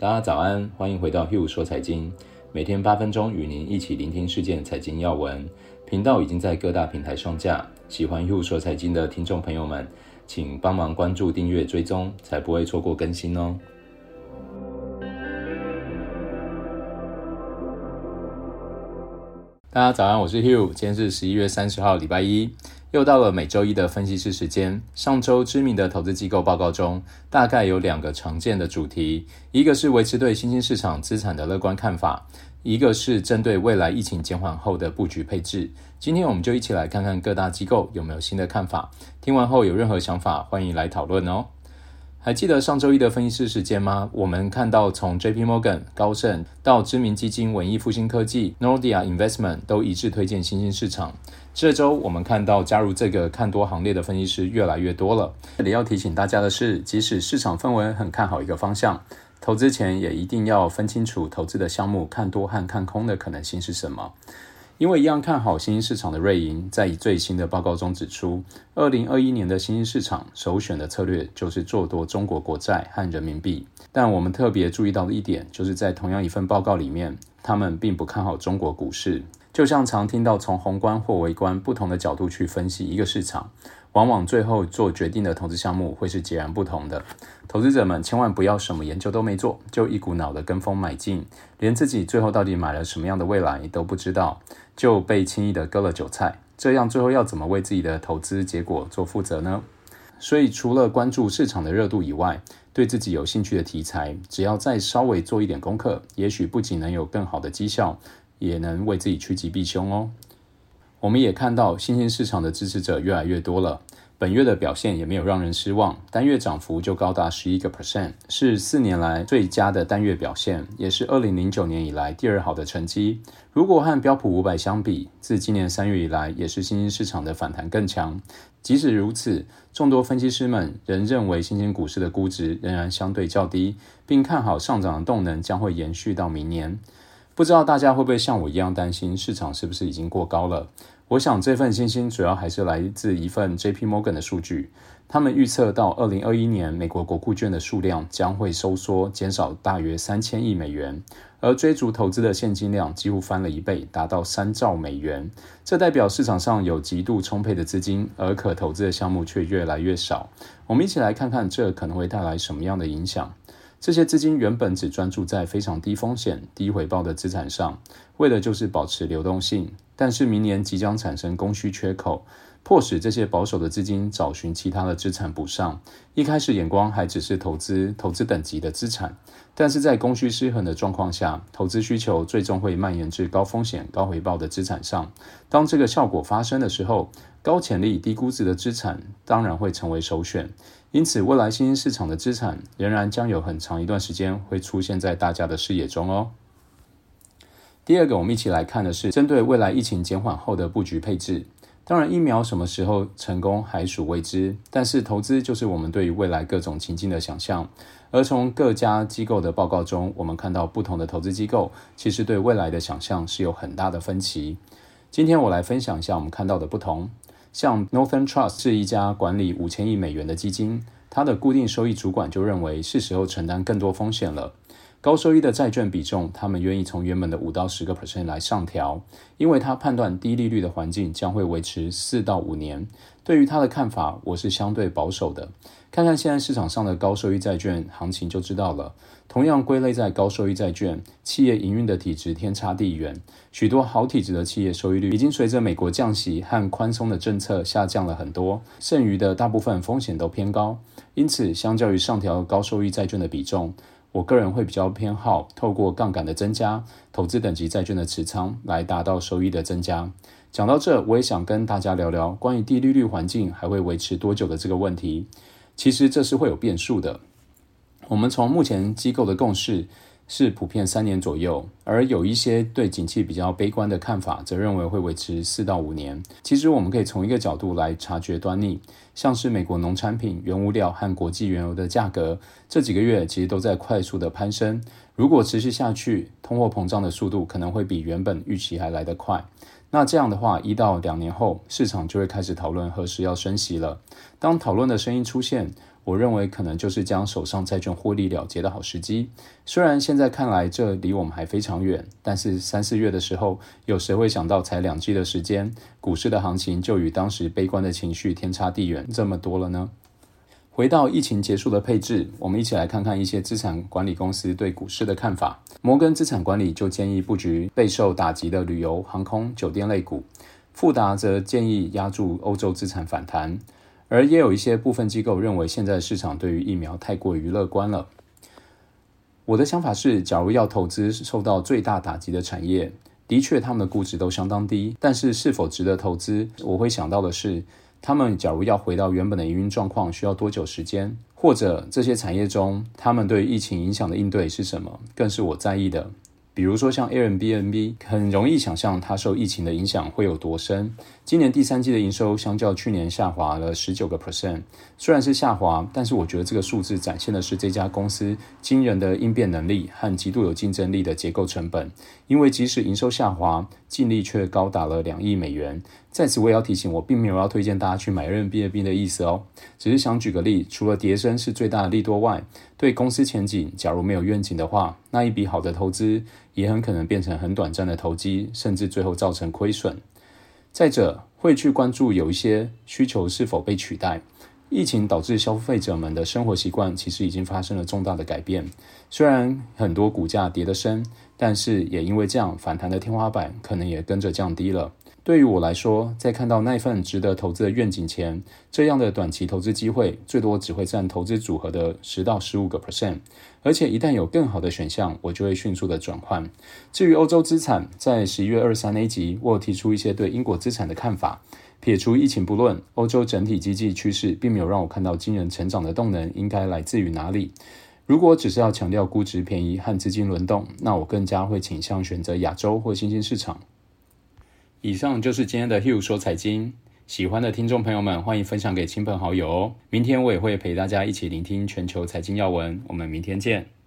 大家早安，欢迎回到 Hugh 说财经，每天八分钟与您一起聆听事件财经要闻。频道已经在各大平台上架，喜欢 Hugh 说财经的听众朋友们，请帮忙关注、订阅、追踪，才不会错过更新哦。大家早安，我是 Hugh，今天是十一月三十号，礼拜一。又到了每周一的分析师时间。上周知名的投资机构报告中，大概有两个常见的主题：一个是维持对新兴市场资产的乐观看法，一个是针对未来疫情减缓后的布局配置。今天我们就一起来看看各大机构有没有新的看法。听完后有任何想法，欢迎来讨论哦。还记得上周一的分析师时间吗？我们看到从 J P Morgan、高盛到知名基金文艺复兴科技、Nordia Investment 都一致推荐新兴市场。这周我们看到加入这个看多行列的分析师越来越多了。这里要提醒大家的是，即使市场氛围很看好一个方向，投资前也一定要分清楚投资的项目看多和看空的可能性是什么。因为一样看好新兴市场的瑞银，在最新的报告中指出，二零二一年的新兴市场首选的策略就是做多中国国债和人民币。但我们特别注意到的一点，就是在同样一份报告里面，他们并不看好中国股市。就像常听到从宏观或微观不同的角度去分析一个市场，往往最后做决定的投资项目会是截然不同的。投资者们千万不要什么研究都没做，就一股脑的跟风买进，连自己最后到底买了什么样的未来都不知道，就被轻易的割了韭菜。这样最后要怎么为自己的投资结果做负责呢？所以除了关注市场的热度以外，对自己有兴趣的题材，只要再稍微做一点功课，也许不仅能有更好的绩效。也能为自己趋吉避凶哦。我们也看到新兴市场的支持者越来越多了，本月的表现也没有让人失望，单月涨幅就高达十一个 percent，是四年来最佳的单月表现，也是二零零九年以来第二好的成绩。如果和标普五百相比，自今年三月以来，也是新兴市场的反弹更强。即使如此，众多分析师们仍认为新兴股市的估值仍然相对较低，并看好上涨的动能将会延续到明年。不知道大家会不会像我一样担心市场是不是已经过高了？我想这份信心主要还是来自一份 JP Morgan 的数据，他们预测到二零二一年美国国库券的数量将会收缩，减少大约三千亿美元，而追逐投资的现金量几乎翻了一倍，达到三兆美元。这代表市场上有极度充沛的资金，而可投资的项目却越来越少。我们一起来看看这可能会带来什么样的影响。这些资金原本只专注在非常低风险、低回报的资产上，为的就是保持流动性。但是明年即将产生供需缺口，迫使这些保守的资金找寻其他的资产补上。一开始眼光还只是投资投资等级的资产，但是在供需失衡的状况下，投资需求最终会蔓延至高风险、高回报的资产上。当这个效果发生的时候，高潜力、低估值的资产当然会成为首选。因此，未来新兴市场的资产仍然将有很长一段时间会出现在大家的视野中哦。第二个，我们一起来看的是针对未来疫情减缓后的布局配置。当然，疫苗什么时候成功还属未知，但是投资就是我们对于未来各种情境的想象。而从各家机构的报告中，我们看到不同的投资机构其实对未来的想象是有很大的分歧。今天我来分享一下我们看到的不同。像 Northern Trust 是一家管理五千亿美元的基金，它的固定收益主管就认为是时候承担更多风险了。高收益的债券比重，他们愿意从原本的五到十个 percent 来上调，因为他判断低利率的环境将会维持四到五年。对于他的看法，我是相对保守的。看看现在市场上的高收益债券行情就知道了。同样归类在高收益债券，企业营运的体质天差地远。许多好体质的企业收益率已经随着美国降息和宽松的政策下降了很多，剩余的大部分风险都偏高。因此，相较于上调高收益债券的比重，我个人会比较偏好透过杠杆的增加，投资等级债券的持仓来达到收益的增加。讲到这，我也想跟大家聊聊关于低利率环境还会维持多久的这个问题。其实这是会有变数的。我们从目前机构的共识是普遍三年左右，而有一些对景气比较悲观的看法，则认为会维持四到五年。其实我们可以从一个角度来察觉端倪，像是美国农产品、原物料和国际原油的价格，这几个月其实都在快速的攀升。如果持续下去，通货膨胀的速度可能会比原本预期还来得快。那这样的话，一到两年后，市场就会开始讨论何时要升息了。当讨论的声音出现，我认为可能就是将手上债券获利了结的好时机。虽然现在看来这离我们还非常远，但是三四月的时候，有谁会想到才两季的时间，股市的行情就与当时悲观的情绪天差地远这么多了呢？回到疫情结束的配置，我们一起来看看一些资产管理公司对股市的看法。摩根资产管理就建议布局备受打击的旅游、航空、酒店类股；富达则建议压住欧洲资产反弹。而也有一些部分机构认为，现在市场对于疫苗太过于乐观了。我的想法是，假如要投资受到最大打击的产业，的确他们的估值都相当低，但是是否值得投资，我会想到的是。他们假如要回到原本的营运状况，需要多久时间？或者这些产业中，他们对疫情影响的应对是什么？更是我在意的。比如说像 Airbnb，很容易想象它受疫情的影响会有多深。今年第三季的营收相较去年下滑了十九个 percent，虽然是下滑，但是我觉得这个数字展现的是这家公司惊人的应变能力和极度有竞争力的结构成本。因为即使营收下滑，净利却高达了两亿美元。在此我也要提醒，我并没有要推荐大家去买 Airbnb 的意思哦，只是想举个例，除了跌深是最大的利多外，对公司前景假如没有愿景的话，那一笔好的投资也很可能变成很短暂的投机，甚至最后造成亏损。再者，会去关注有一些需求是否被取代。疫情导致消费者们的生活习惯其实已经发生了重大的改变，虽然很多股价跌得深，但是也因为这样反弹的天花板可能也跟着降低了。对于我来说，在看到那份值得投资的愿景前，这样的短期投资机会最多只会占投资组合的十到十五个 percent，而且一旦有更好的选项，我就会迅速的转换。至于欧洲资产，在十一月二三那集，我提出一些对英国资产的看法。撇除疫情不论，欧洲整体经济趋势并没有让我看到惊人成长的动能应该来自于哪里。如果只是要强调估值便宜和资金轮动，那我更加会倾向选择亚洲或新兴市场。以上就是今天的 Hugh 说财经，喜欢的听众朋友们欢迎分享给亲朋好友哦。明天我也会陪大家一起聆听全球财经要闻，我们明天见。